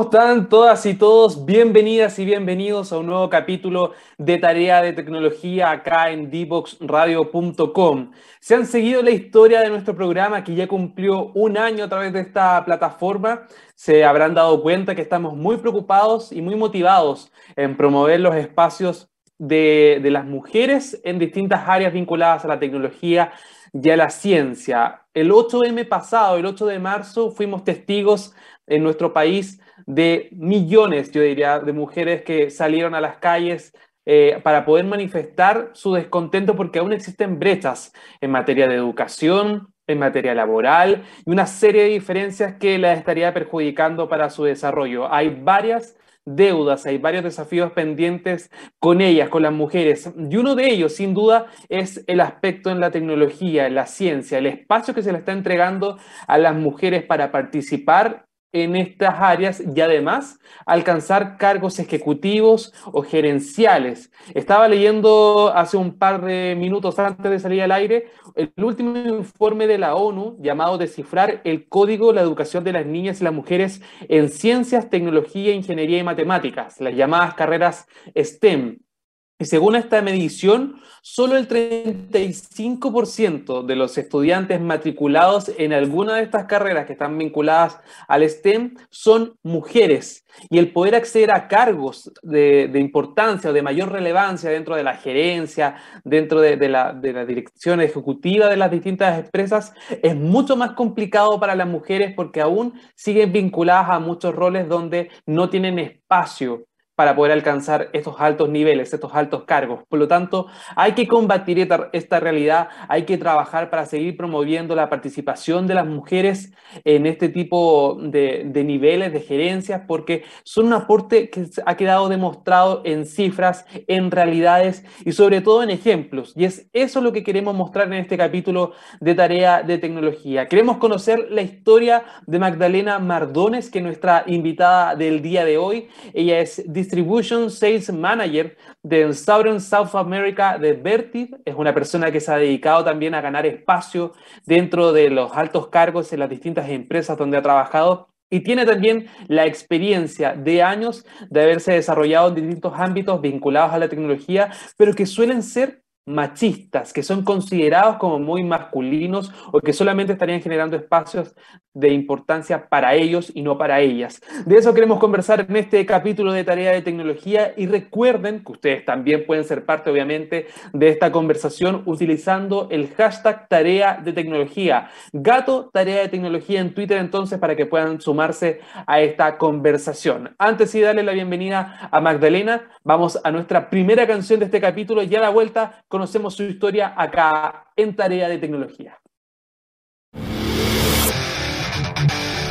¿Cómo están todas y todos? Bienvenidas y bienvenidos a un nuevo capítulo de Tarea de Tecnología acá en dboxradio.com. Se han seguido la historia de nuestro programa que ya cumplió un año a través de esta plataforma. Se habrán dado cuenta que estamos muy preocupados y muy motivados en promover los espacios de, de las mujeres en distintas áreas vinculadas a la tecnología y a la ciencia. El 8M pasado, el 8 de marzo, fuimos testigos en nuestro país de millones, yo diría, de mujeres que salieron a las calles eh, para poder manifestar su descontento porque aún existen brechas en materia de educación, en materia laboral y una serie de diferencias que las estaría perjudicando para su desarrollo. Hay varias deudas, hay varios desafíos pendientes con ellas, con las mujeres. Y uno de ellos, sin duda, es el aspecto en la tecnología, en la ciencia, el espacio que se le está entregando a las mujeres para participar en estas áreas y además alcanzar cargos ejecutivos o gerenciales. Estaba leyendo hace un par de minutos antes de salir al aire el último informe de la ONU llamado Descifrar el Código de la Educación de las Niñas y las Mujeres en Ciencias, Tecnología, Ingeniería y Matemáticas, las llamadas carreras STEM. Y según esta medición, solo el 35% de los estudiantes matriculados en alguna de estas carreras que están vinculadas al STEM son mujeres. Y el poder acceder a cargos de, importancia o de mayor relevancia dentro de la gerencia, dentro de, la, de la dirección ejecutiva de las distintas empresas, es mucho más complicado para las mujeres porque aún siguen vinculadas a muchos roles donde no tienen espacio para poder alcanzar estos altos niveles, estos altos cargos. Por lo tanto, hay que combatir esta, realidad, hay que trabajar para seguir promoviendo la participación de las mujeres en este tipo de, de niveles de gerencias, porque son un aporte que ha quedado demostrado en cifras, en realidades y sobre todo en ejemplos. Y es eso lo que queremos mostrar en este capítulo de tarea de tecnología. Queremos conocer la historia de Magdalena Mardones, que es nuestra invitada del día de hoy. Ella es Distribution Sales Manager de Southern South America de Vertiv. Es una persona que se ha dedicado también a ganar espacio dentro de los altos cargos en las distintas empresas donde ha trabajado y tiene también la experiencia de años de haberse desarrollado en distintos ámbitos vinculados a la tecnología, pero que suelen ser machistas, que son considerados como muy masculinos o que solamente estarían generando espacios de importancia para ellos y no para ellas. De eso queremos conversar en este capítulo de Tarea de Tecnología y recuerden que ustedes también pueden ser parte, obviamente, de esta conversación utilizando el hashtag Tarea de Tecnología. Gato Tarea de Tecnología en Twitter entonces para que puedan sumarse a esta conversación. Antes de darle la bienvenida a Magdalena, vamos a nuestra primera canción de este capítulo y a la vuelta conocemos su historia acá en Tarea de Tecnología.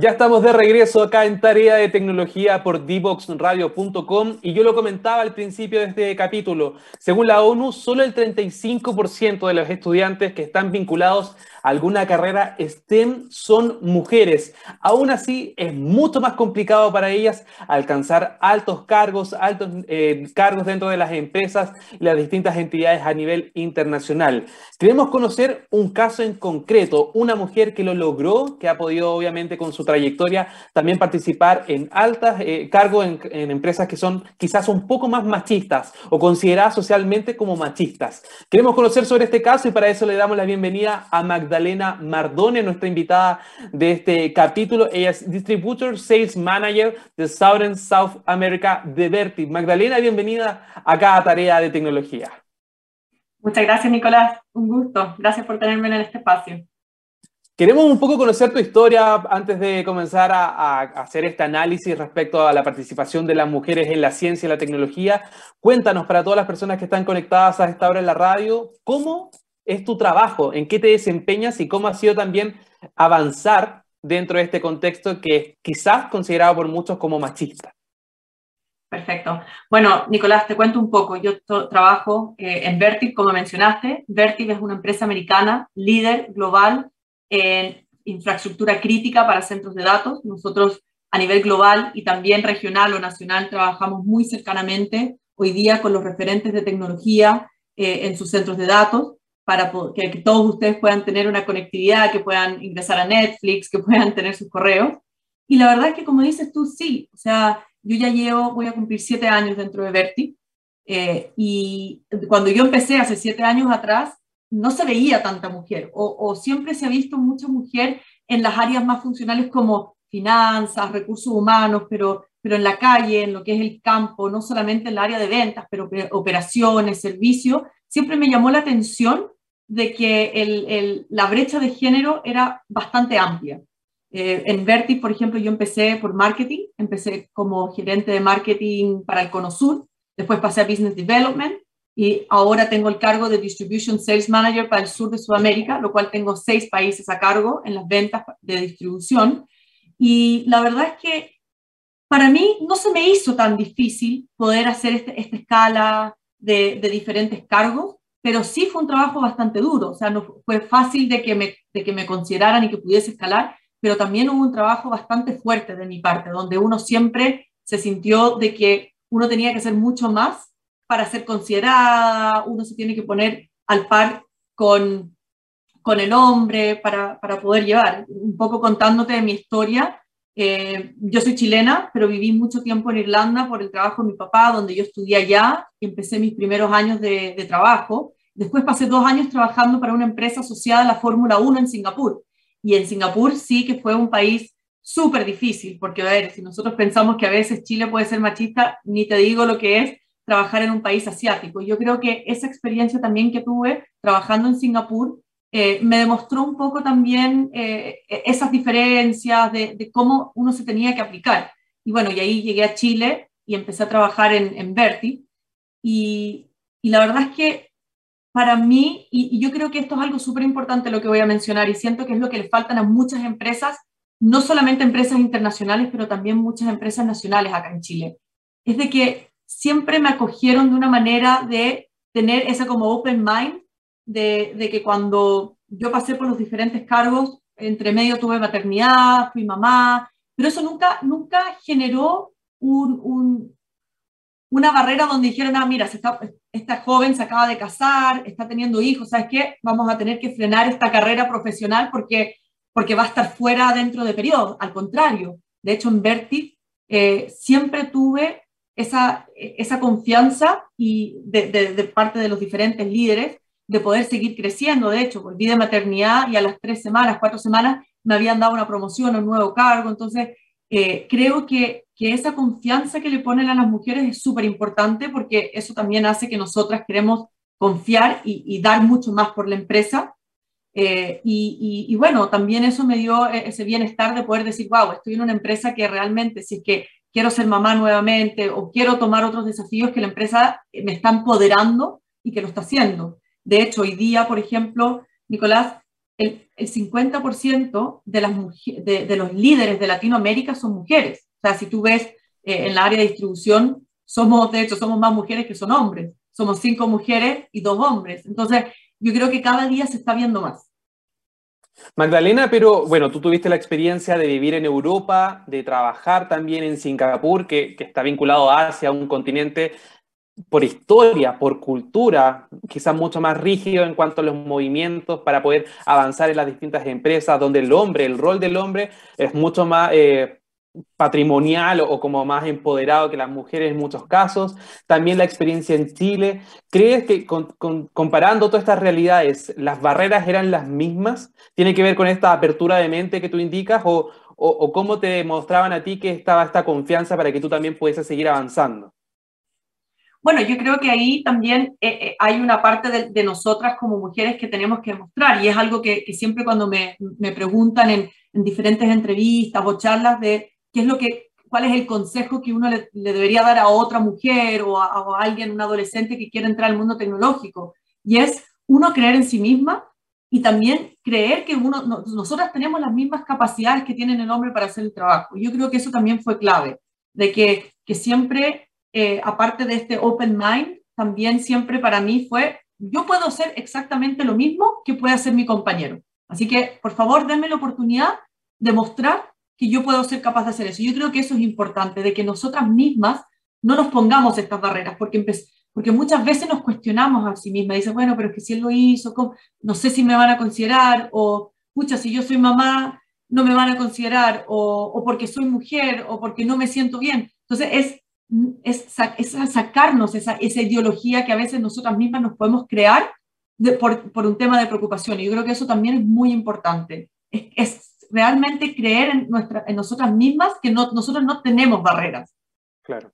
Ya estamos de regreso acá en Tarea de Tecnología por divoxradio.com y yo lo comentaba al principio de este capítulo. Según la ONU, solo el 35% de los estudiantes que están vinculados alguna carrera STEM son mujeres. Aún así, es mucho más complicado para ellas alcanzar altos cargos, altos eh, cargos dentro de las empresas y las distintas entidades a nivel internacional. Queremos conocer un caso en concreto, una mujer que lo logró, que ha podido obviamente con su trayectoria también participar en altos eh, cargos en, empresas que son quizás un poco más machistas o consideradas socialmente como machistas. Queremos conocer sobre este caso y para eso le damos la bienvenida a Magdalena Mardone, nuestra invitada de este capítulo. Ella es Distributor Sales Manager de Southern South America de Vertiv. Magdalena, bienvenida a Tarea de Tecnología. Muchas gracias, Nicolás. Un gusto. Gracias por tenerme en este espacio. Queremos un poco conocer tu historia antes de comenzar a, hacer este análisis respecto a la participación de las mujeres en la ciencia y la tecnología. Cuéntanos para todas las personas que están conectadas a esta hora en la radio, ¿cómo es tu trabajo? ¿En qué te desempeñas y cómo ha sido también avanzar dentro de este contexto que es quizás considerado por muchos como machista? Perfecto. Bueno, Nicolás, te cuento un poco. Yo trabajo eh, en Vertiv, como mencionaste. Vertiv es una empresa americana, líder global en infraestructura crítica para centros de datos. Nosotros a nivel global y también regional o nacional trabajamos muy cercanamente hoy día con los referentes de tecnología eh, en sus centros de datos para que, todos ustedes puedan tener una conectividad, que puedan ingresar a Netflix, que puedan tener sus correos. Y la verdad es que como dices tú, sí, o sea, yo ya llevo, voy a cumplir siete años dentro de Verti, eh, y cuando yo empecé hace siete años atrás, no se veía tanta mujer, o, siempre se ha visto mucha mujer en las áreas más funcionales como finanzas, recursos humanos, pero, pero en la calle, en lo que es el campo, no solamente en el área de ventas, pero operaciones, servicios, siempre me llamó la atención de que el, la brecha de género era bastante amplia. Eh, en Vertiv, por ejemplo, yo empecé por marketing, empecé como gerente de marketing para el Cono Sur, después pasé a Business Development y ahora tengo el cargo de Distribution Sales Manager para el sur de Sudamérica, lo cual tengo seis países a cargo en las ventas de distribución. Y la verdad es que para mí no se me hizo tan difícil poder hacer este, esta escala de, de, diferentes cargos, pero sí fue un trabajo bastante duro, o sea, no fue fácil de que me, de que me consideraran y que pudiese escalar, pero también hubo un trabajo bastante fuerte de mi parte, donde uno siempre se sintió de que uno tenía que hacer mucho más para ser considerada, uno se tiene que poner al par con, con el hombre para, para poder llevar. Un poco contándote de mi historia, eh, yo soy chilena, pero viví mucho tiempo en Irlanda por el trabajo de mi papá, donde yo estudié allá y empecé mis primeros años de, de trabajo. Después pasé dos años trabajando para una empresa asociada a la Fórmula 1 en Singapur. Y en Singapur sí que fue un país súper difícil, porque a ver, si nosotros pensamos que a veces Chile puede ser machista, ni te digo lo que es trabajar en un país asiático. Yo creo que esa experiencia también que tuve trabajando en Singapur eh, me demostró un poco también eh, e-, esas diferencias de, cómo uno se tenía que aplicar. Y bueno, y ahí llegué a Chile y empecé a trabajar en, en Verti. Y, y la verdad es que para mí, y, yo creo que esto es algo súper importante lo que voy a mencionar, y siento que es lo que le faltan a muchas empresas, no solamente empresas internacionales, pero también muchas empresas nacionales acá en Chile, es de que siempre me acogieron de una manera de tener esa como open mind, de, de que cuando yo pasé por los diferentes cargos, entre medio tuve maternidad, fui mamá, pero eso nunca, nunca generó un, un, una barrera donde dijeron, ah, mira, esta joven se acaba de casar, está teniendo hijos, ¿sabes qué? Vamos a tener que frenar esta carrera profesional porque, porque va a estar fuera dentro de periodo. Al contrario, de hecho, en Vertiv eh, siempre tuve esa, esa confianza y de, parte de los diferentes líderes de poder seguir creciendo. De hecho, volví de maternidad y a las tres semanas, cuatro semanas, me habían dado una promoción, un nuevo cargo. Entonces, eh, creo que, que, esa confianza que le ponen a las mujeres es súper importante porque eso también hace que nosotras queremos confiar y, dar mucho más por la empresa. Eh, y, y, bueno, también eso me dio e, ese bienestar de poder decir, wow, estoy en una empresa que realmente, si es que quiero ser mamá nuevamente o quiero tomar otros desafíos, que la empresa me está empoderando y que lo está haciendo. De hecho, hoy día, por ejemplo, Nicolás, el, 50% de, las de, de, los líderes de Latinoamérica son mujeres. O sea, si tú ves eh, en la área de distribución, somos, de hecho, somos más mujeres que son hombres. Somos cinco mujeres y dos hombres. Entonces, yo creo que cada día se está viendo más. Magdalena, pero bueno, tú tuviste la experiencia de vivir en Europa, de trabajar también en Singapur, que, está vinculado a Asia, un continente por historia, por cultura, quizás mucho más rígido en cuanto a los movimientos para poder avanzar en las distintas empresas, donde el hombre, el rol del hombre es mucho más eh, patrimonial o, como más empoderado que las mujeres en muchos casos. También la experiencia en Chile. ¿Crees que comparando todas estas realidades, las barreras eran las mismas? ¿Tiene que ver con esta apertura de mente que tú indicas o, o cómo te mostraban a ti que estaba esta confianza para que tú también pudieses seguir avanzando? Bueno, yo creo que ahí también eh, eh, hay una parte de, nosotras como mujeres que tenemos que demostrar y es algo que, siempre cuando me, me preguntan en, diferentes entrevistas o charlas de qué es lo que, cuál es el consejo que uno le, debería dar a otra mujer o a, alguien, un adolescente que quiere entrar al mundo tecnológico. Y es uno creer en sí misma y también creer que uno, nosotras tenemos las mismas capacidades que tienen el hombre para hacer el trabajo. Yo creo que eso también fue clave, de que, que siempre eh, aparte de este open mind, también siempre para mí fue, yo puedo hacer exactamente lo mismo que puede hacer mi compañero. Así que, por favor, denme la oportunidad de mostrar que yo puedo ser capaz de hacer eso. Yo creo que eso es importante, de que nosotras mismas no nos pongamos estas barreras, porque, porque muchas veces nos cuestionamos a sí mismas. Dice, bueno, pero es que si él lo hizo, no sé si me van a considerar, o, pucha, si yo soy mamá, no me van a considerar, o, o porque soy mujer, o porque no me siento bien. Entonces, es es, sacarnos esa, esa, ideología que a veces nosotras mismas nos podemos crear por, por, un tema de preocupación. Y yo creo que eso también es muy importante. Es, es realmente creer en, nuestra, en nosotras mismas que no, nosotros no tenemos barreras. Claro.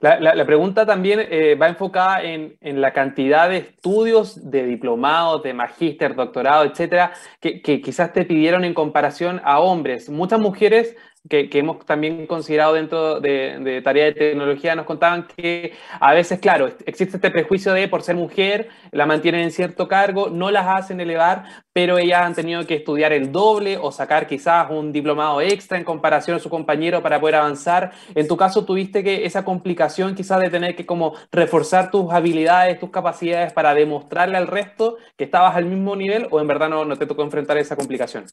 La, la, pregunta también eh, va enfocada en, en, la cantidad de estudios, de diplomados, de magíster, doctorado, etcétera, que, que, quizás te pidieron en comparación a hombres. Muchas mujeres que, hemos también considerado dentro de, de, tarea de tecnología nos contaban que a veces, claro, existe este prejuicio de por ser mujer, la mantienen en cierto cargo, no las hacen elevar, pero ellas han tenido que estudiar el doble o sacar quizás un diplomado extra en comparación a su compañero para poder avanzar. En tu caso, tuviste que esa complicación quizás de tener que como reforzar tus habilidades, tus capacidades para demostrarle al resto que estabas al mismo nivel o en verdad no, no te tocó enfrentar esa complicación.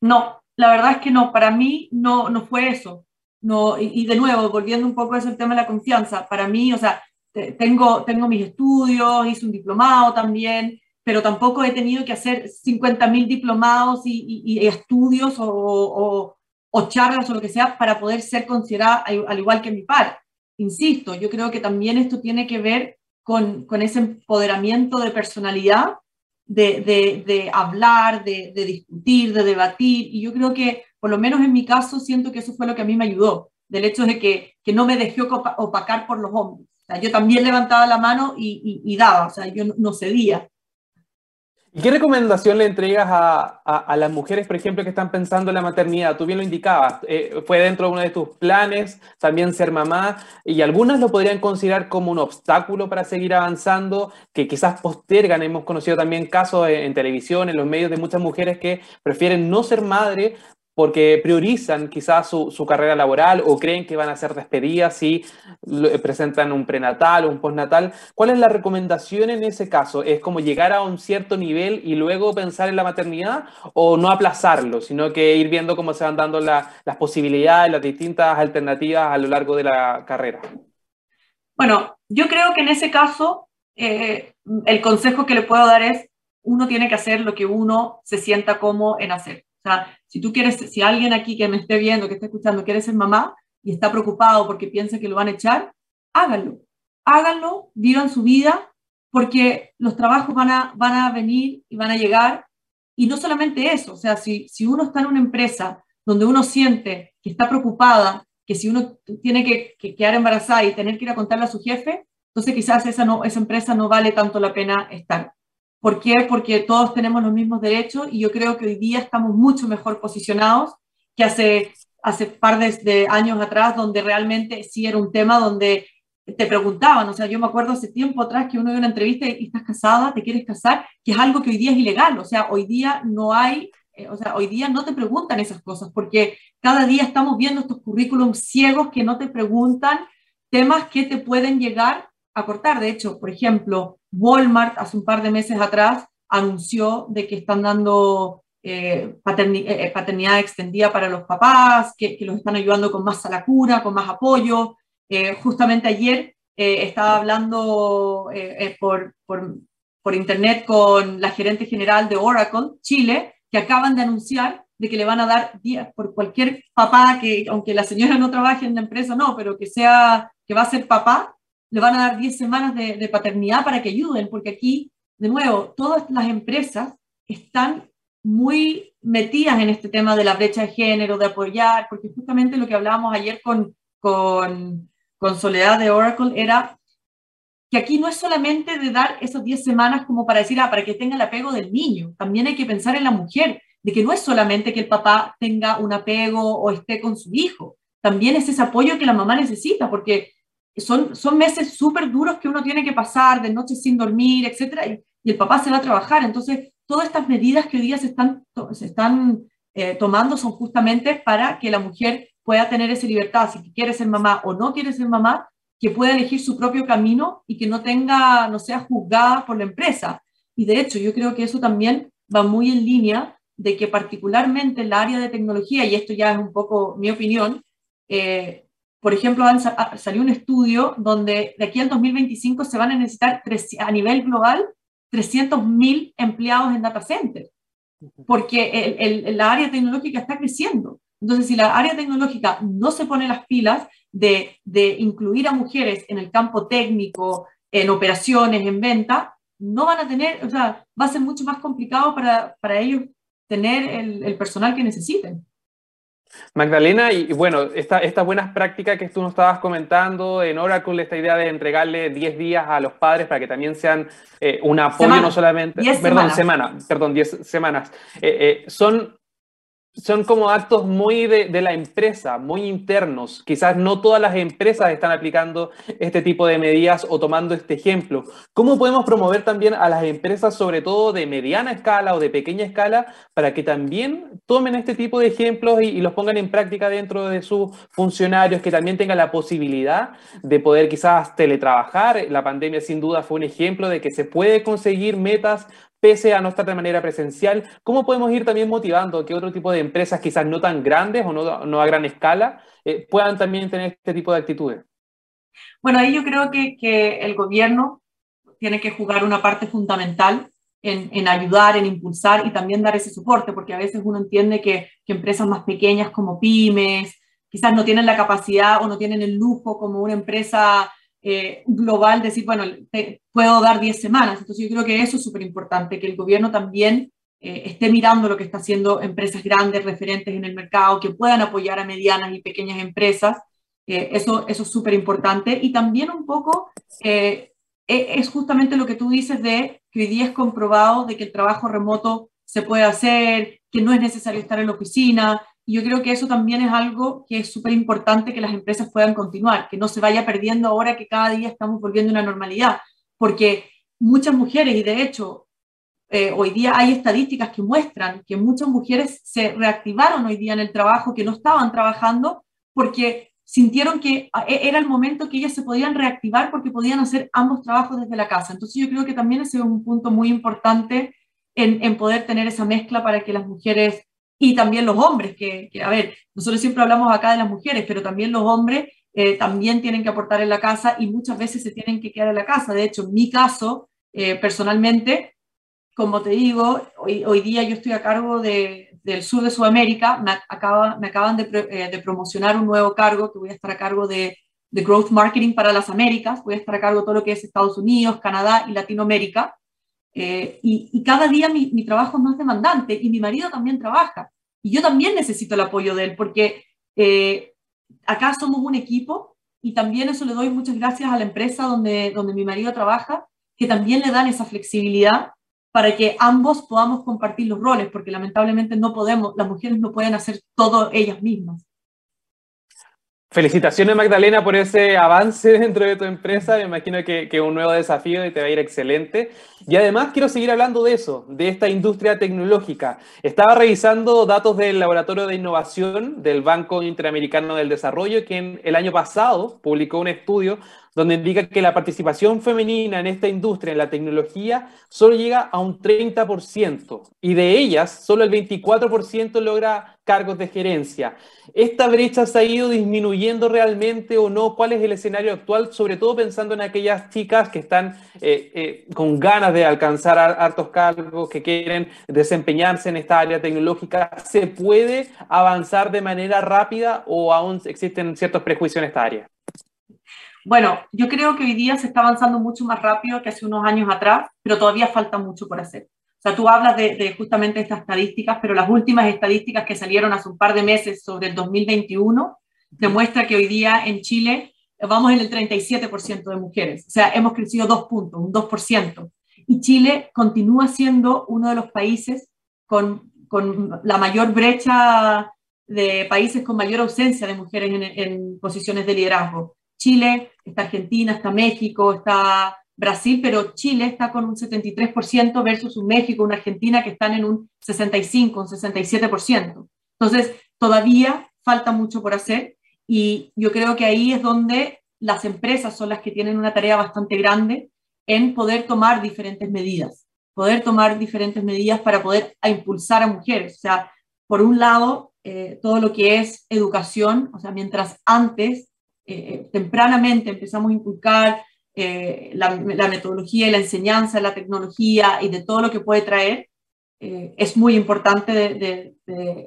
No, la verdad es que no, para mí no, no fue eso. No, y, de nuevo, volviendo un poco a ese tema de la confianza, para mí, o sea, tengo, tengo mis estudios, hice un diplomado también, pero tampoco he tenido que hacer 50.000 diplomados y, estudios o, o, charlas o lo que sea para poder ser considerada al igual que mi par. Insisto, yo creo que también esto tiene que ver con, con ese empoderamiento de personalidad de, de, hablar, de, discutir, de debatir. Y yo creo que, por lo menos en mi caso, siento que eso fue lo que a mí me ayudó, del hecho de que, que no me dejó opacar por los hombres. O yo también levantaba la mano y, y daba, o sea, yo no cedía. ¿Y qué recomendación le entregas a, a, las mujeres, por ejemplo, que están pensando en la maternidad? Tú bien lo indicabas, eh, fue dentro de uno de tus planes también ser mamá, y algunas lo podrían considerar como un obstáculo para seguir avanzando, que quizás postergan. Hemos conocido también casos en, en televisión, en los medios, de muchas mujeres que prefieren no ser madre porque priorizan quizás su, carrera laboral o creen que van a ser despedidas si presentan un prenatal o un postnatal. ¿Cuál es la recomendación en ese caso? ¿Es como llegar a un cierto nivel y luego pensar en la maternidad o no aplazarlo, sino que ir viendo cómo se van dando las posibilidades, las distintas alternativas a lo largo de la carrera? Bueno, yo creo que en ese caso eh, el consejo que le puedo dar es uno tiene que hacer lo que uno se sienta como en hacer. O sea, si tú quieres, si alguien aquí que me esté viendo, que esté escuchando, quiere ser mamá y está preocupado porque piensa que lo van a echar, háganlo. Háganlo, vivan su vida, porque los trabajos van a, van a venir y van a llegar. Y no solamente eso, o sea, si, si uno está en una empresa donde uno siente que está preocupada, que si uno tiene que, que quedar embarazada y tener que ir a contarle a su jefe, entonces quizás esa, no, esa empresa no vale tanto la pena estar. ¿Por qué? Porque todos tenemos los mismos derechos y yo creo que hoy día estamos mucho mejor posicionados que hace, hace par de, años atrás, donde realmente sí era un tema donde te preguntaban, o sea, yo me acuerdo hace tiempo atrás que uno dio una entrevista y estás casada, te quieres casar, que es algo que hoy día es ilegal, o sea, hoy día no hay, eh, o sea, hoy día no te preguntan esas cosas, porque cada día estamos viendo estos currículums ciegos que no te preguntan temas que te pueden llegar a cortar. De hecho, por ejemplo, Walmart hace un par de meses atrás anunció de que están dando eh, eh, eh, paternidad extendida para los papás, que, los están ayudando con más salacura, con más apoyo. justamente ayer estaba hablando por, por, por, internet con la gerente general de Oracle, Chile, que acaban de anunciar de que le van a dar días por cualquier papá que, aunque la señora no trabaje en la empresa, no, pero que sea, que va a ser papá, le van a dar 10 semanas de, paternidad para que ayuden, porque aquí, de nuevo, todas las empresas están muy metidas en este tema de la brecha de género, de apoyar, porque justamente lo que hablábamos ayer con, con, con Soledad de Oracle era que aquí no es solamente de dar esas 10 semanas como para decir, ah, para que tenga el apego del niño, también hay que pensar en la mujer, de que no es solamente que el papá tenga un apego o esté con su hijo, también es ese apoyo que la mamá necesita, porque son, son meses súper duros que uno tiene que pasar, de noche sin dormir, etcétera, y, el papá se va a trabajar. Entonces, todas estas medidas que hoy día se están, se están eh, tomando son justamente para que la mujer pueda tener esa libertad, si quiere ser mamá o no quiere ser mamá, que pueda elegir su propio camino y que no tenga, no sea juzgada por la empresa. Y de hecho, yo creo que eso también va muy en línea de que particularmente en el área de tecnología, y esto ya es un poco mi opinión, eh, por ejemplo, salió un estudio donde de aquí al 2025 se van a necesitar a nivel global 300.000 empleados en data center, porque el, la área tecnológica está creciendo. Entonces, si la área tecnológica no se pone las pilas de, de incluir a mujeres en el campo técnico, en operaciones, en venta, no van a tener, o sea, va a ser mucho más complicado para, para ellos tener el, el personal que necesiten. Magdalena, y, bueno, estas buenas prácticas que tú nos estabas comentando en Oracle, esta idea de entregarle 10 días a los padres para que también sean eh, un apoyo, no solamente, perdón, semana, perdón, 10 semanas, eh, eh, son son como actos muy de, la empresa, muy internos. Quizás no todas las empresas están aplicando este tipo de medidas o tomando este ejemplo. ¿Cómo podemos promover también a las empresas, sobre todo de mediana escala o de pequeña escala, para que también tomen este tipo de ejemplos y, y los pongan en práctica dentro de sus funcionarios, que también tengan la posibilidad de poder quizás teletrabajar? La pandemia sin duda fue un ejemplo de que se puede conseguir metas pese a no estar de manera presencial, ¿cómo podemos ir también motivando que otro tipo de empresas, quizás no tan grandes o no, a gran escala, eh, puedan también tener este tipo de actitudes? Bueno, ahí yo creo que, el gobierno tiene que jugar una parte fundamental en, ayudar, en impulsar y también dar ese soporte, porque a veces uno entiende que, que empresas más pequeñas como pymes, quizás no tienen la capacidad o no tienen el lujo como una empresa eh, global, decir, bueno, puedo dar 10 semanas. Entonces yo creo que eso es súper importante, que el gobierno también eh, esté mirando lo que está haciendo empresas grandes, referentes en el mercado, que puedan apoyar a medianas y pequeñas empresas. Eh, eso, eso es súper importante. Y también un poco e, es justamente lo que tú dices de que hoy día es comprobado de que el trabajo remoto se puede hacer, que no es necesario estar en la oficina, y yo creo que eso también es algo que es súper importante que las empresas puedan continuar, que no se vaya perdiendo ahora que cada día estamos volviendo a una normalidad, porque muchas mujeres, y de hecho eh, hoy día hay estadísticas que muestran que muchas mujeres se reactivaron hoy día en el trabajo, que no estaban trabajando, porque sintieron que e, era el momento que ellas se podían reactivar porque podían hacer ambos trabajos desde la casa. Entonces yo creo que también ese es un punto muy importante en, en poder tener esa mezcla para que las mujeres y también los hombres, que, a ver, nosotros siempre hablamos acá de las mujeres, pero también los hombres eh, también tienen que aportar en la casa y muchas veces se tienen que quedar en la casa. De hecho, en mi caso, eh, personalmente, como te digo, hoy, hoy, día yo estoy a cargo de, del sur de Sudamérica, me, acaba, me acaban de, eh, de, promocionar un nuevo cargo, que voy a estar a cargo de, de Growth Marketing para las Américas, voy a estar a cargo de todo lo que es Estados Unidos, Canadá y Latinoamérica. Eh, y, cada día mi, trabajo es más demandante y mi marido también trabaja. Y yo también necesito el apoyo de él porque eh, acá somos un equipo y también eso le doy muchas gracias a la empresa donde, donde mi marido trabaja, que también le dan esa flexibilidad para que ambos podamos compartir los roles, porque lamentablemente no podemos, las mujeres no pueden hacer todo ellas mismas. Felicitaciones Magdalena por ese avance dentro de tu empresa, me imagino que, es un nuevo desafío y te va a ir excelente. Y además quiero seguir hablando de eso, de esta industria tecnológica. Estaba revisando datos del Laboratorio de Innovación del Banco Interamericano del Desarrollo, que el año pasado publicó un estudio donde indica que la participación femenina en esta industria, en la tecnología, solo llega a un 30% y de ellas solo el 24% logra cargos de gerencia. ¿Esta brecha se ha ido disminuyendo realmente o no? ¿Cuál es el escenario actual? Sobre todo pensando en aquellas chicas que están eh, eh, con ganas de alcanzar hartos cargos, que quieren desempeñarse en esta área tecnológica. ¿Se puede avanzar de manera rápida o aún existen ciertos prejuicios en esta área? Bueno, yo creo que hoy día se está avanzando mucho más rápido que hace unos años atrás, pero todavía falta mucho por hacer. O sea, tú hablas de, justamente estas estadísticas, pero las últimas estadísticas que salieron hace un par de meses sobre el 2021 demuestra que hoy día en Chile vamos en el 37% de mujeres. O sea, hemos crecido dos puntos, un 2%. Y Chile continúa siendo uno de los países con, con la mayor brecha de países con mayor ausencia de mujeres en, en posiciones de liderazgo. Chile, está Argentina, está México, está Brasil, pero Chile está con un 73% versus un México, una Argentina que están en un 65, un 67%. Entonces, todavía falta mucho por hacer y yo creo que ahí es donde las empresas son las que tienen una tarea bastante grande en poder tomar diferentes medidas, poder tomar diferentes medidas para poder impulsar a mujeres. O sea, por un lado, eh, todo lo que es educación, o sea, mientras antes, eh, tempranamente empezamos a inculcar eh, la, metodología y la enseñanza, la tecnología y de todo lo que puede traer, eh, es muy importante de,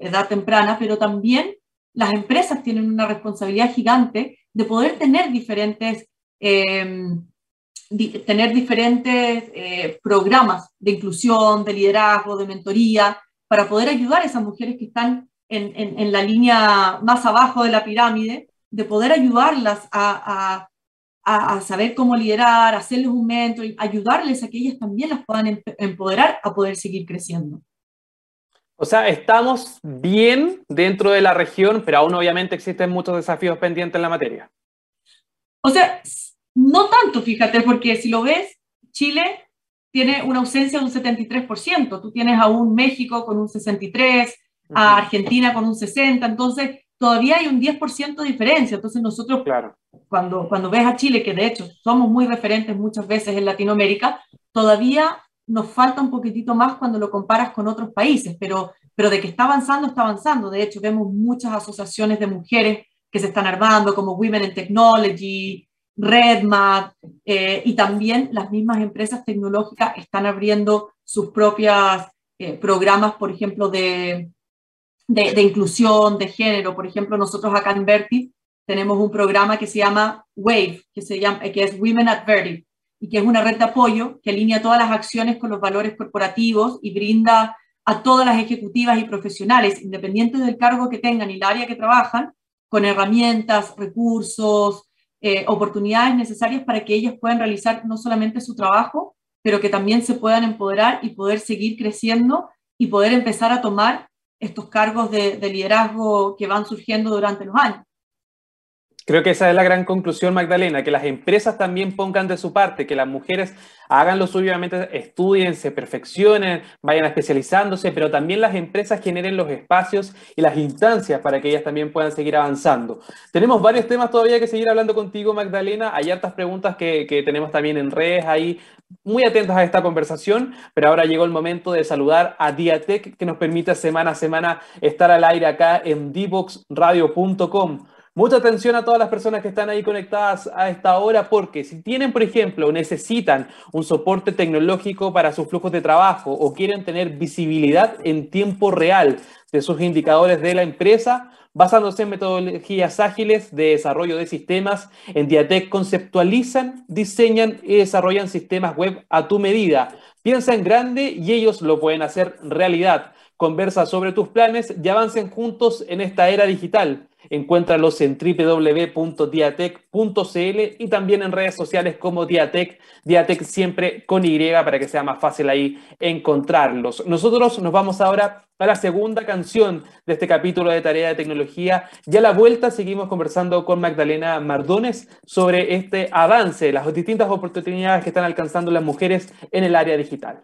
edad temprana, pero también las empresas tienen una responsabilidad gigante de poder tener diferentes, em, tener diferentes programas de inclusión, de liderazgo, de mentoría, para poder ayudar a esas mujeres que están en, la línea más abajo de la pirámide, de poder ayudarlas a a, saber cómo liderar, hacerles un mentor, ayudarles a que ellas también las puedan empoderar a poder seguir creciendo. O sea, estamos bien dentro de la región, pero aún obviamente existen muchos desafíos pendientes en la materia. O sea, no tanto, fíjate, porque si lo ves, Chile tiene una ausencia de un 73%. Tú tienes a un México con un 63%, a Argentina con un 60%. Entonces, todavía hay un 10% de diferencia. Entonces nosotros, claro. cuando, cuando ves a Chile, que de hecho somos muy referentes muchas veces en Latinoamérica, todavía nos falta un poquitito más cuando lo comparas con otros países, pero, pero de que está avanzando, está avanzando. De hecho, vemos muchas asociaciones de mujeres que se están armando, como Women in Technology, RedMat, eh, y también las mismas empresas tecnológicas están abriendo sus propios eh, programas, por ejemplo, de, de, inclusión, de género. Por ejemplo, nosotros acá en Vertiv tenemos un programa que se llama WAVE, que, se llama, que es Women at Vertiv, y que es una red de apoyo que alinea todas las acciones con los valores corporativos y brinda a todas las ejecutivas y profesionales, independientes del cargo que tengan y el área que trabajan, con herramientas, recursos, eh, oportunidades necesarias para que ellas puedan realizar no solamente su trabajo, pero que también se puedan empoderar y poder seguir creciendo y poder empezar a tomar estos cargos de, liderazgo que van surgiendo durante los años. Creo que esa es la gran conclusión, Magdalena, que las empresas también pongan de su parte, que las mujeres hagan lo suyo, obviamente estudien, se perfeccionen, vayan especializándose, pero también las empresas generen los espacios y las instancias para que ellas también puedan seguir avanzando. Tenemos varios temas todavía que seguir hablando contigo, Magdalena. Hay hartas preguntas que, que tenemos también en redes ahí, muy atentos a esta conversación, pero ahora llegó el momento de saludar a Diatec, que nos permite semana a semana estar al aire acá en divoxradio.com. Mucha atención a todas las personas que están ahí conectadas a esta hora, porque si tienen, por ejemplo, necesitan un soporte tecnológico para sus flujos de trabajo o quieren tener visibilidad en tiempo real de sus indicadores de la empresa, basándose en metodologías ágiles de desarrollo de sistemas, en Diatec conceptualizan, diseñan y desarrollan sistemas web a tu medida. Piensa en grande y ellos lo pueden hacer realidad. Conversa sobre tus planes y avancen juntos en esta era digital. Encuéntralos en www.diatec.cl y también en redes sociales como Diatec, Diatec siempre con Y para que sea más fácil ahí encontrarlos. Nosotros nos vamos ahora a la segunda canción de este capítulo de Tarea de Tecnología y a la vuelta seguimos conversando con Magdalena Mardones sobre este avance, las distintas oportunidades que están alcanzando las mujeres en el área digital.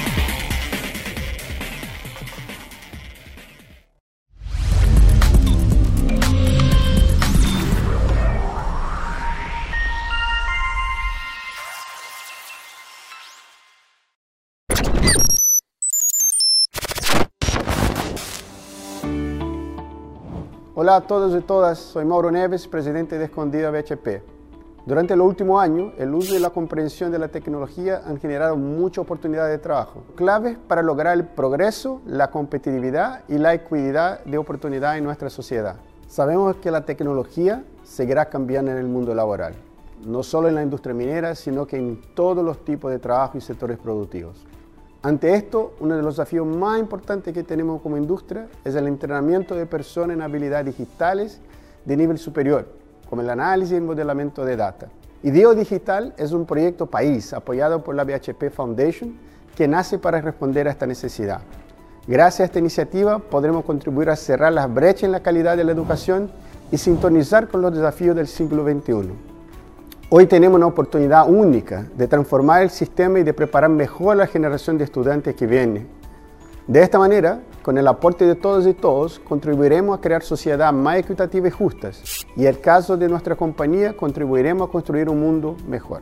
Hola a todos y todas, soy Mauro Neves, presidente de Escondida BHP. Durante los últimos años, el uso y la comprensión de la tecnología han generado muchas oportunidades de trabajo, claves para lograr el progreso, la competitividad y la equidad de oportunidad en nuestra sociedad. Sabemos que la tecnología seguirá cambiando en el mundo laboral, no solo en la industria minera, sino que en todos los tipos de trabajo y sectores productivos. Ante esto, uno de los desafíos más importantes que tenemos como industria es el entrenamiento de personas en habilidades digitales de nivel superior como el análisis y modelamiento de data. IDEO Digital es un proyecto país apoyado por la BHP Foundation que nace para responder a esta necesidad. Gracias a esta iniciativa podremos contribuir a cerrar las brechas en la calidad de la educación y sintonizar con los desafíos del siglo XXI. Hoy tenemos una oportunidad única de transformar el sistema y de preparar mejor a la generación de estudiantes que viene. De esta manera, con el aporte de todos y todos, contribuiremos a crear sociedades más equitativas y justas. Y en el caso de nuestra compañía, contribuiremos a construir un mundo mejor.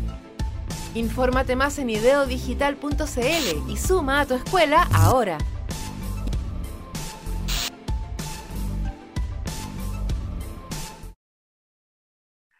Infórmate más en ideodigital.cl y suma a tu escuela ahora.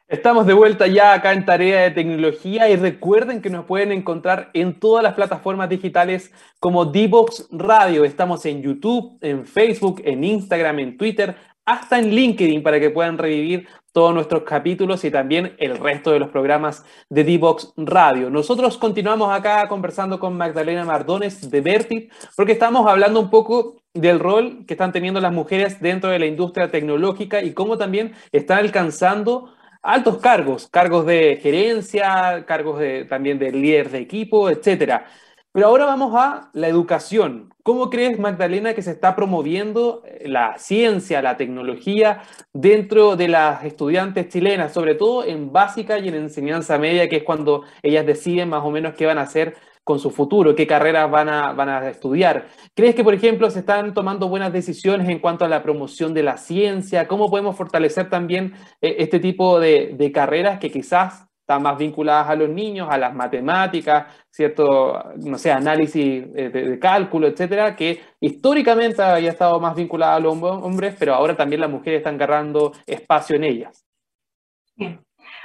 Estamos de vuelta ya acá en Tarea de Tecnología y recuerden que nos pueden encontrar en todas las plataformas digitales como Divox Radio. Estamos en YouTube, en Facebook, en Instagram, en Twitter, hasta en LinkedIn para que puedan revivir todos nuestros capítulos y también el resto de los programas de D-Box Radio. Nosotros continuamos acá conversando con Magdalena Mardones de Vertit porque estamos hablando un poco del rol que están teniendo las mujeres dentro de la industria tecnológica y cómo también están alcanzando altos cargos, cargos de gerencia, cargos de, también de líder de equipo, etcétera. Pero ahora vamos a la educación. ¿Cómo crees, Magdalena, que se está promoviendo eh, la ciencia, la tecnología dentro de las estudiantes chilenas, sobre todo en básica y en enseñanza media, que es cuando ellas deciden más o menos qué van a hacer con su futuro, qué carreras van a, estudiar? ¿Crees que, por ejemplo, se están tomando buenas decisiones en cuanto a la promoción de la ciencia? ¿Cómo podemos fortalecer también eh, este tipo de carreras que quizás están más vinculadas a los niños, a las matemáticas, cierto, no sé, análisis eh, de, cálculo, etcétera, que históricamente había estado más vinculada a los hombres, pero ahora también las mujeres están agarrando espacio en ellas.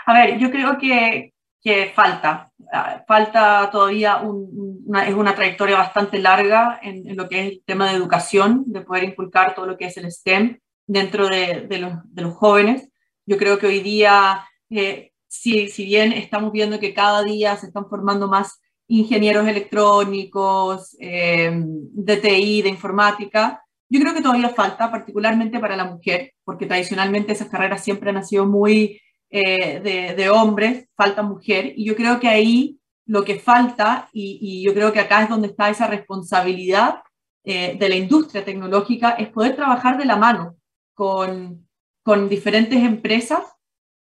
A ver, yo creo que, que falta, ah, falta todavía una, es una trayectoria bastante larga en, lo que es el tema de educación, de poder inculcar todo lo que es el STEM dentro de, de, los, de los, jóvenes. Yo creo que hoy día eh, si, bien estamos viendo que cada día se están formando más ingenieros electrónicos, eh, de TI, de informática, yo creo que todavía falta, particularmente para la mujer, porque tradicionalmente esas carreras siempre han sido muy eh, de, hombres, falta mujer, y yo creo que ahí lo que falta, y, y yo creo que acá es donde está esa responsabilidad eh, de la industria tecnológica, es poder trabajar de la mano con, con diferentes empresas,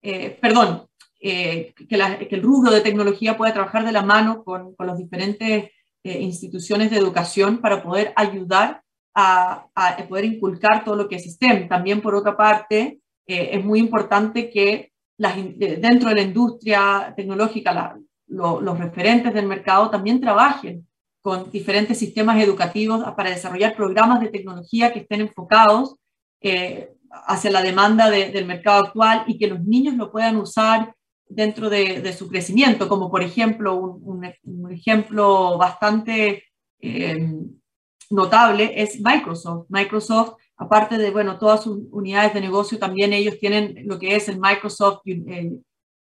eh, perdón, eh, que, el rubro de tecnología pueda trabajar de la mano con, con las diferentes eh, instituciones de educación para poder ayudar a, poder inculcar todo lo que es STEM. También, por otra parte, eh, es muy importante que las, dentro de la industria tecnológica los referentes del mercado también trabajen con diferentes sistemas educativos para desarrollar programas de tecnología que estén enfocados hacia la demanda del mercado actual y que los niños lo puedan usar dentro de, su crecimiento, como por ejemplo un, ejemplo bastante eh, notable es Microsoft. Microsoft, aparte de bueno, todas sus unidades de negocio, también ellos tienen lo que es el Microsoft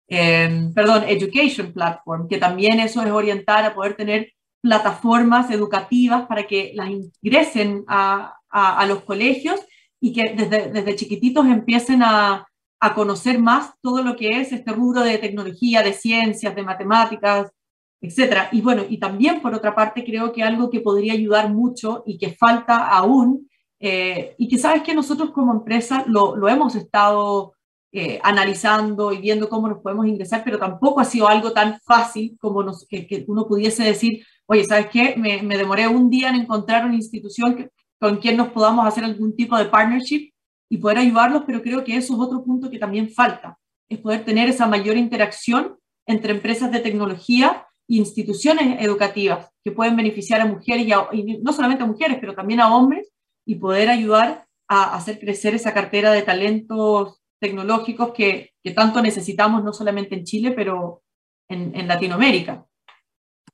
eh, perdón, Education Platform, que también eso es orientar a poder tener plataformas educativas para que las ingresen a, a los colegios y que desde, desde chiquititos empiecen a, a conocer más todo lo que es este rubro de tecnología, de ciencias, de matemáticas, etcétera. Y bueno, y también por otra parte creo que algo que podría ayudar mucho y que falta aún, eh, y que sabes que nosotros como empresa lo, hemos estado eh, analizando y viendo cómo nos podemos ingresar, pero tampoco ha sido algo tan fácil como que, uno pudiese decir, oye, ¿sabes qué? Me, demoré un día en encontrar una institución con quien nos podamos hacer algún tipo de partnership y poder ayudarlos, pero creo que eso es otro punto que también falta, es poder tener esa mayor interacción entre empresas de tecnología instituciones educativas que pueden beneficiar a mujeres, y, no solamente a mujeres, pero también a hombres, y poder ayudar a hacer crecer esa cartera de talentos tecnológicos que, tanto necesitamos, no solamente en Chile, pero en Latinoamérica.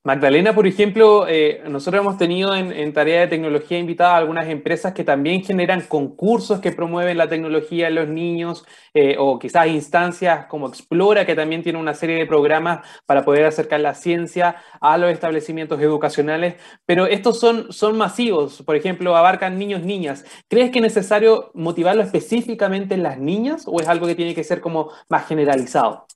Magdalena, por ejemplo, eh, nosotros hemos tenido en, tarea de tecnología invitada a algunas empresas que también generan concursos que promueven la tecnología en los niños eh, o quizás instancias como Explora, que también tiene una serie de programas para poder acercar la ciencia a los establecimientos educacionales, pero estos son, son masivos, por ejemplo, abarcan niños, niñas. ¿Crees que es necesario motivarlo específicamente en las niñas o es algo que tiene que ser como más generalizado?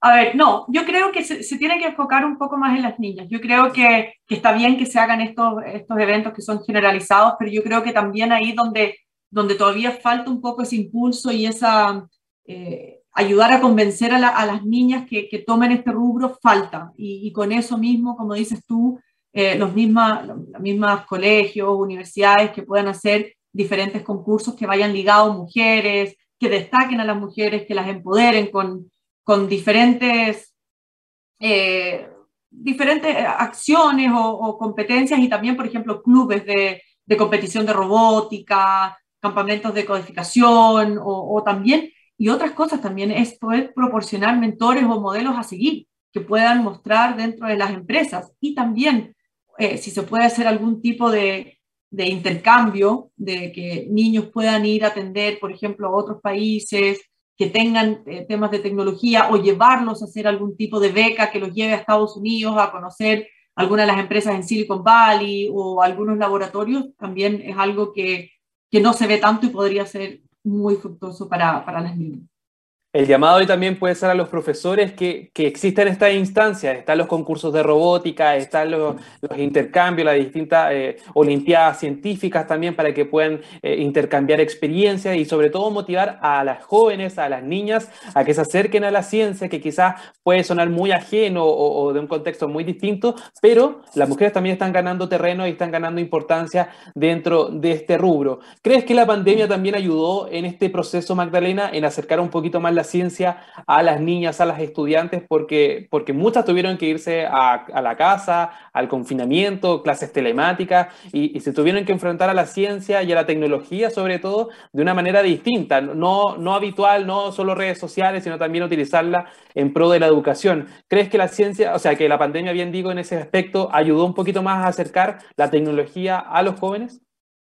A ver, no, yo creo que se, tiene que enfocar un poco más en las niñas. Yo creo que, está bien que se hagan estos, estos eventos que son generalizados, pero yo creo que también ahí donde, donde todavía falta un poco ese impulso y esa eh, ayudar a convencer a, las niñas que, tomen este rubro, falta. Y, con eso mismo, como dices tú, eh, los, mismas, los mismos colegios, universidades que puedan hacer diferentes concursos que vayan ligados mujeres, que destaquen a las mujeres, que las empoderen con con diferentes, eh, diferentes acciones o, competencias y también, por ejemplo, clubes de, de competición de robótica, campamentos de codificación o, también, y otras cosas también, es poder proporcionar mentores o modelos a seguir que puedan mostrar dentro de las empresas. Y también eh, si se puede hacer algún tipo de, de intercambio, de que niños puedan ir a atender, por ejemplo, a otros países, que tengan eh, temas de tecnología o llevarlos a hacer algún tipo de beca que los lleve a Estados Unidos a conocer algunas de las empresas en Silicon Valley o algunos laboratorios, también es algo que, que no se ve tanto y podría ser muy fructuoso para, para las niñas. El llamado hoy también puede ser a los profesores que, que existen estas instancias, están los concursos de robótica, están los, los intercambios, las distintas eh, olimpiadas científicas también para que puedan eh, intercambiar experiencias y sobre todo motivar a las jóvenes, a las niñas, a que se acerquen a la ciencia, que quizás puede sonar muy ajeno o, de un contexto muy distinto, pero las mujeres también están ganando terreno y están ganando importancia dentro de este rubro. ¿Crees que la pandemia también ayudó en este proceso, Magdalena, en acercar un poquito más la ciencia a las niñas, a las estudiantes, porque, porque muchas tuvieron que irse a, la casa, al confinamiento, clases telemáticas, y, se tuvieron que enfrentar a la ciencia y a la tecnología, sobre todo, de una manera distinta, no, no habitual, no solo redes sociales, sino también utilizarla en pro de la educación. ¿Crees que la ciencia, o sea, que la pandemia, bien digo, en ese aspecto, ayudó un poquito más a acercar la tecnología a los jóvenes?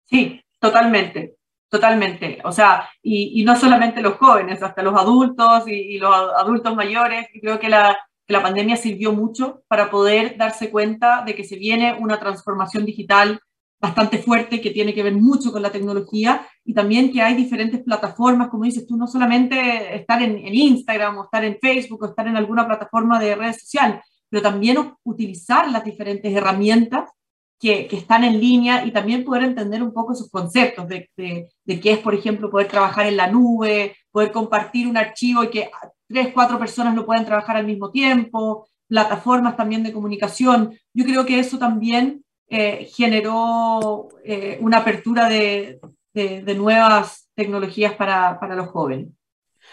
Sí, totalmente. Totalmente, o sea, y, no solamente los jóvenes, hasta los adultos y, los adultos mayores, creo que la, que la pandemia sirvió mucho para poder darse cuenta de que se viene una transformación digital bastante fuerte que tiene que ver mucho con la tecnología y también que hay diferentes plataformas, como dices tú, no solamente estar en, en, Instagram o estar en Facebook o estar en alguna plataforma de redes sociales, pero también utilizar las diferentes herramientas que, están en línea y también poder entender un poco sus conceptos de, de, qué es, por ejemplo, poder trabajar en la nube, poder compartir un archivo y que tres, cuatro personas lo puedan trabajar al mismo tiempo, plataformas también de comunicación. Yo creo que eso también eh, generó eh, una apertura de, de, nuevas tecnologías para, para los jóvenes.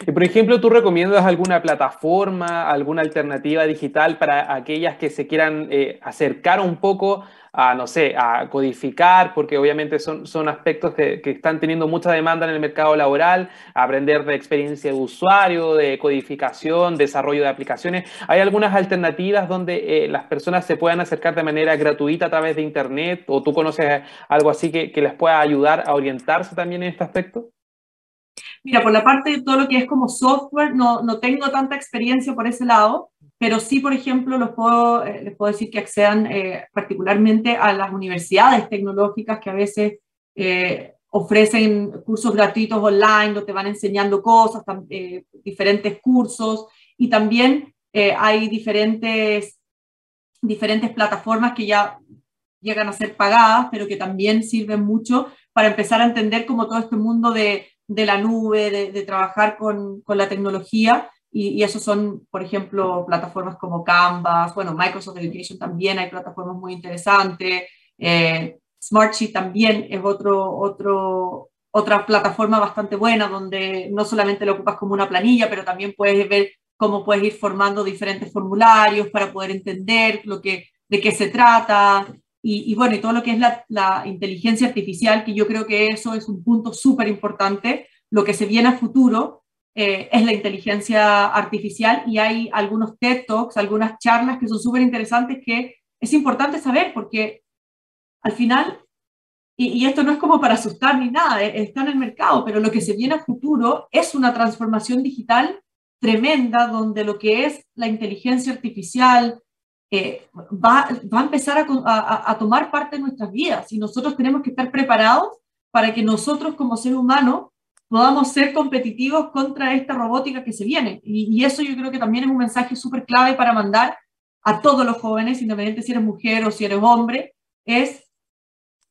Y por ejemplo, ¿tú recomiendas alguna plataforma, alguna alternativa digital para aquellas que se quieran eh, acercar un poco a, no sé, a codificar, porque obviamente son, son aspectos que, que, están teniendo mucha demanda en el mercado laboral, aprender de experiencia de usuario, de codificación, desarrollo de aplicaciones. ¿Hay algunas alternativas donde eh, las personas se puedan acercar de manera gratuita a través de Internet o tú conoces algo así que, que les pueda ayudar a orientarse también en este aspecto? Mira, por la parte de todo lo que es como software, no, no tengo tanta experiencia por ese lado, pero sí, por ejemplo, los puedo, eh, les puedo decir que accedan eh, particularmente a las universidades tecnológicas que a veces eh, ofrecen cursos gratuitos online, donde te van enseñando cosas, diferentes cursos, y también hay diferentes diferentes plataformas que ya llegan a ser pagadas, pero que también sirven mucho para empezar a entender como todo este mundo de, de la nube, de, trabajar con, con, la tecnología. Y, y eso son, por ejemplo, plataformas como Canvas, bueno, Microsoft Education también hay plataformas muy interesantes. Eh, Smartsheet también es otro, otro, otra plataforma bastante buena donde no solamente lo ocupas como una planilla, pero también puedes ver cómo puedes ir formando diferentes formularios para poder entender lo que, de qué se trata. Y, bueno, y todo lo que es la, inteligencia artificial, que yo creo que eso es un punto súper importante. Lo que se viene a futuro eh, es la inteligencia artificial y hay algunos TED Talks, algunas charlas que son súper interesantes que es importante saber porque al final, y, esto no es como para asustar ni nada, eh, está en el mercado, pero lo que se viene a futuro es una transformación digital tremenda donde lo que es la inteligencia artificial, eh, va, va, a empezar a, a, tomar parte de nuestras vidas y nosotros tenemos que estar preparados para que nosotros como ser humano podamos ser competitivos contra esta robótica que se viene. Y, eso yo creo que también es un mensaje súper clave para mandar a todos los jóvenes, independientemente si eres mujer o si eres hombre, es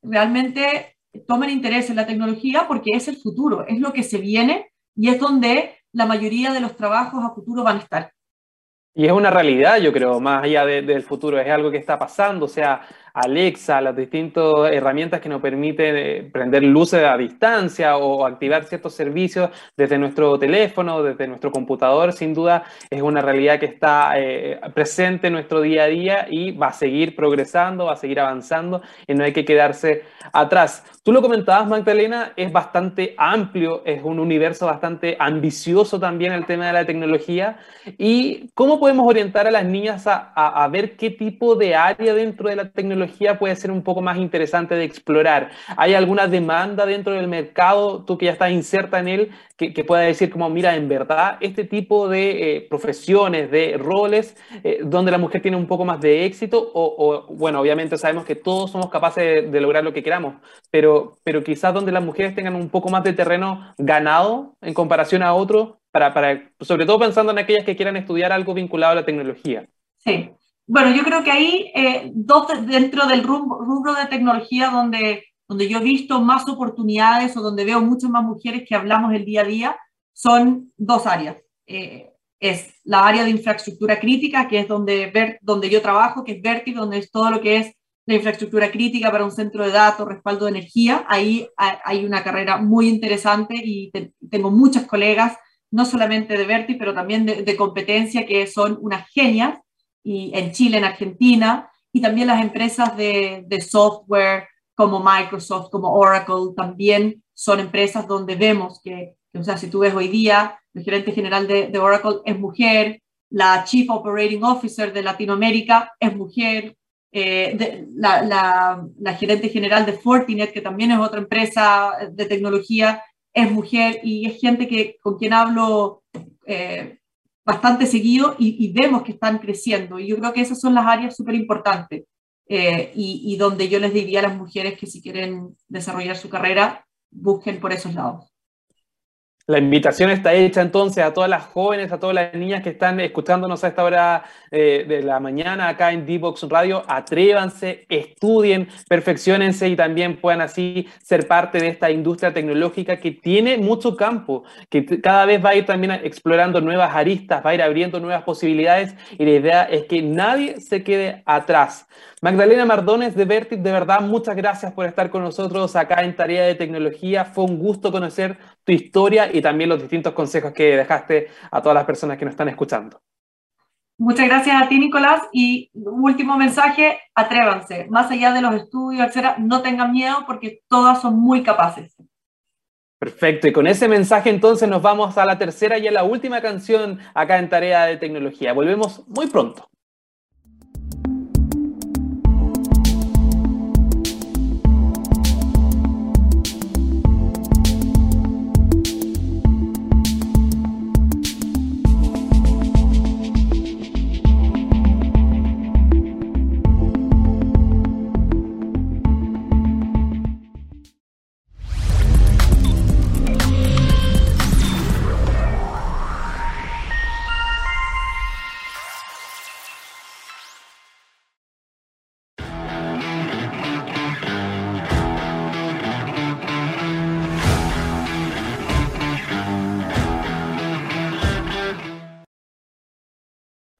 realmente tomen interés en la tecnología porque es el futuro, es lo que se viene y es donde la mayoría de los trabajos a futuro van a estar. Y es una realidad, yo creo, más allá del futuro, es algo que está pasando, o sea, Alexa, las distintas herramientas que nos permiten eh, prender luces a distancia o activar ciertos servicios desde nuestro teléfono, desde nuestro computador, sin duda es una realidad que está eh, presente en nuestro día a día y va a seguir progresando, va a seguir avanzando y no hay que quedarse atrás. Tú lo comentabas, Magdalena, es bastante amplio, es un universo bastante ambicioso también el tema de la tecnología. ¿Y cómo podemos orientar a las niñas a, a ver qué tipo de área dentro de la tecnología puede ser un poco más interesante de explorar? ¿Hay alguna demanda dentro del mercado, tú que ya estás inserta en él, que, pueda decir como, mira, en verdad, este tipo de eh, profesiones, de roles, eh, donde la mujer tiene un poco más de éxito, o, bueno, obviamente sabemos que todos somos capaces de, lograr lo que queramos, pero, pero quizás donde las mujeres tengan un poco más de terreno ganado en comparación a otros, para, para, sobre todo pensando en aquellas que quieran estudiar algo vinculado a la tecnología. Sí, bueno, yo creo que ahí, eh, dos dentro del rubro, de tecnología donde, donde yo he visto más oportunidades o donde veo muchas más mujeres que hablamos el día a día, son dos áreas. Eh, es la área de infraestructura crítica, que es donde, ver, donde yo trabajo, que es Verti, donde es todo lo que es la infraestructura crítica para un centro de datos, respaldo de energía. Ahí hay una carrera muy interesante y tengo muchas colegas, no solamente de Verti, pero también de, de competencia, que son unas genias y en Chile, en Argentina, y también las empresas de, de software como Microsoft, como Oracle, también son empresas donde vemos que, o sea, si tú ves hoy día, el gerente general de, de, Oracle es mujer, la Chief Operating Officer de Latinoamérica es mujer, eh, la, la, la, gerente general de Fortinet, que también es otra empresa de tecnología, es mujer y es gente que, con quien hablo eh, bastante seguido y, vemos que están creciendo. Y yo creo que esas son las áreas súper importantes eh, y, y, donde yo les diría a las mujeres que si quieren desarrollar su carrera, busquen por esos lados. La invitación está hecha entonces a todas las jóvenes, a todas las niñas que están escuchándonos a esta hora eh, de la mañana acá en D-Box Radio. Atrévanse, estudien, perfeccionense y también puedan así ser parte de esta industria tecnológica que tiene mucho campo, que cada vez va a ir también explorando nuevas aristas, va a ir abriendo nuevas posibilidades y la idea es que nadie se quede atrás. Magdalena Mardones de Vertit, de verdad, muchas gracias por estar con nosotros acá en Tarea de Tecnología. Fue un gusto conocer tu historia y también los distintos consejos que dejaste a todas las personas que nos están escuchando. Muchas gracias a ti, Nicolás. Y último mensaje, atrévanse. Más allá de los estudios, etcétera, no tengan miedo porque todas son muy capaces. Perfecto, y con ese mensaje entonces nos vamos a la tercera y a la última canción acá en Tarea de Tecnología. Volvemos muy pronto.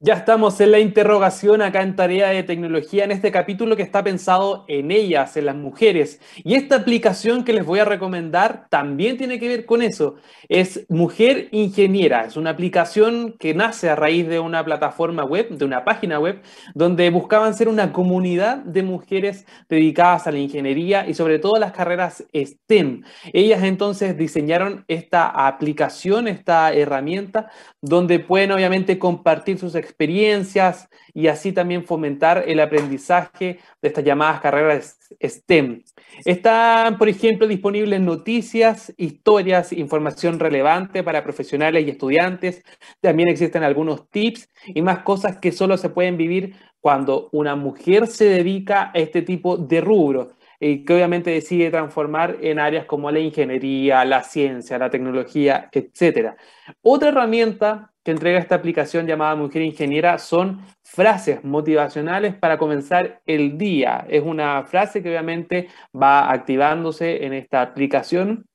Ya estamos en la interrogación acá en Tarea de Tecnología, en este capítulo que está pensado en ellas, en las mujeres. Y esta aplicación que les voy a recomendar también tiene que ver con eso. Es Mujer Ingeniera. Es una aplicación que nace a raíz de una plataforma web, de una página web, donde buscaban ser una comunidad de mujeres dedicadas a la ingeniería y sobre todo a las carreras STEM. Ellas entonces diseñaron esta aplicación, esta herramienta, donde pueden obviamente compartir sus experiencias experiencias y así también fomentar el aprendizaje de estas llamadas carreras STEM. Están, por ejemplo, disponibles noticias, historias, información relevante para profesionales y estudiantes. También existen algunos tips y más cosas que solo se pueden vivir cuando una mujer se dedica a este tipo de rubro y que obviamente decide transformar en áreas como la ingeniería, la ciencia, la tecnología, etc. Otra herramienta que entrega esta aplicación llamada Mujer Ingeniera son frases motivacionales para comenzar el día. Es una frase que obviamente va activándose en esta aplicación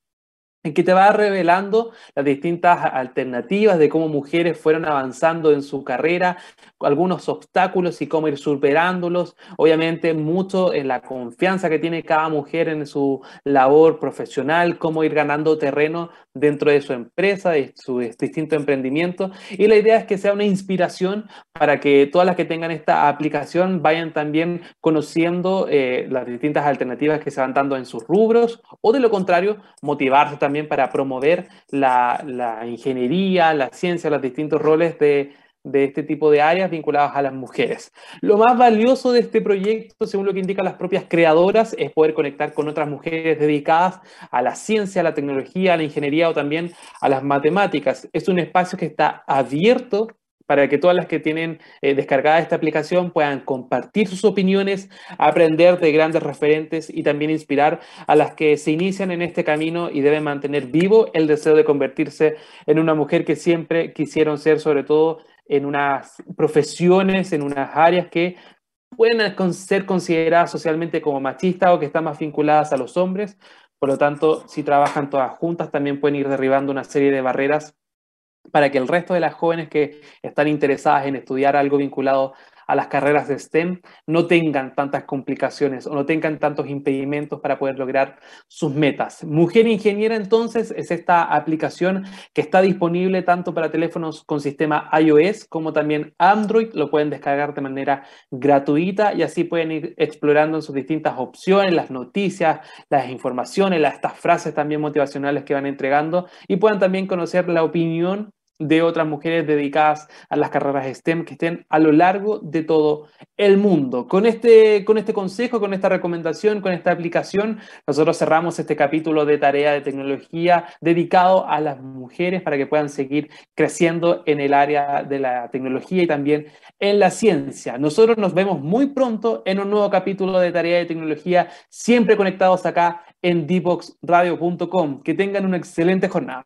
y que te va revelando las distintas alternativas de cómo mujeres fueron avanzando en su carrera, algunos obstáculos y cómo ir superándolos. Obviamente mucho en la confianza que tiene cada mujer en su labor profesional, cómo ir ganando terreno dentro de su empresa, de su distinto emprendimiento. Y la idea es que sea una inspiración para que todas las que tengan esta aplicación vayan también conociendo eh, las distintas alternativas que se van dando en sus rubros o de lo contrario, motivarse también para promover la, la ingeniería, la ciencia, los distintos roles de de este tipo de áreas vinculadas a las mujeres. Lo más valioso de este proyecto, según lo que indican las propias creadoras, es poder conectar con otras mujeres dedicadas a la ciencia, a la tecnología, a la ingeniería o también a las matemáticas. Es un espacio que está abierto para que todas las que tienen eh, descargada esta aplicación puedan compartir sus opiniones, aprender de grandes referentes y también inspirar a las que se inician en este camino y deben mantener vivo el deseo de convertirse en una mujer que siempre quisieron ser, sobre todo en unas profesiones, en unas áreas que pueden ser consideradas socialmente como machistas o que están más vinculadas a los hombres. Por lo tanto, si trabajan todas juntas, también pueden ir derribando una serie de barreras para que el resto de las jóvenes que están interesadas en estudiar algo vinculado a las carreras de STEM no tengan tantas complicaciones o no tengan tantos impedimentos para poder lograr sus metas. Mujer Ingeniera entonces es esta aplicación que está disponible tanto para teléfonos con sistema iOS como también Android. Lo pueden descargar de manera gratuita y así pueden ir explorando en sus distintas opciones, las noticias, las informaciones, las, estas frases también motivacionales que van entregando y puedan también conocer la opinión de otras mujeres dedicadas a las carreras STEM que estén a lo largo de todo el mundo. Con este, con este consejo, con esta recomendación, con esta aplicación, nosotros cerramos este capítulo de tarea de tecnología dedicado a las mujeres para que puedan seguir creciendo en el área de la tecnología y también en la ciencia. Nosotros nos vemos muy pronto en un nuevo capítulo de tarea de tecnología, siempre conectados acá en dboxradio.com. Que tengan una excelente jornada.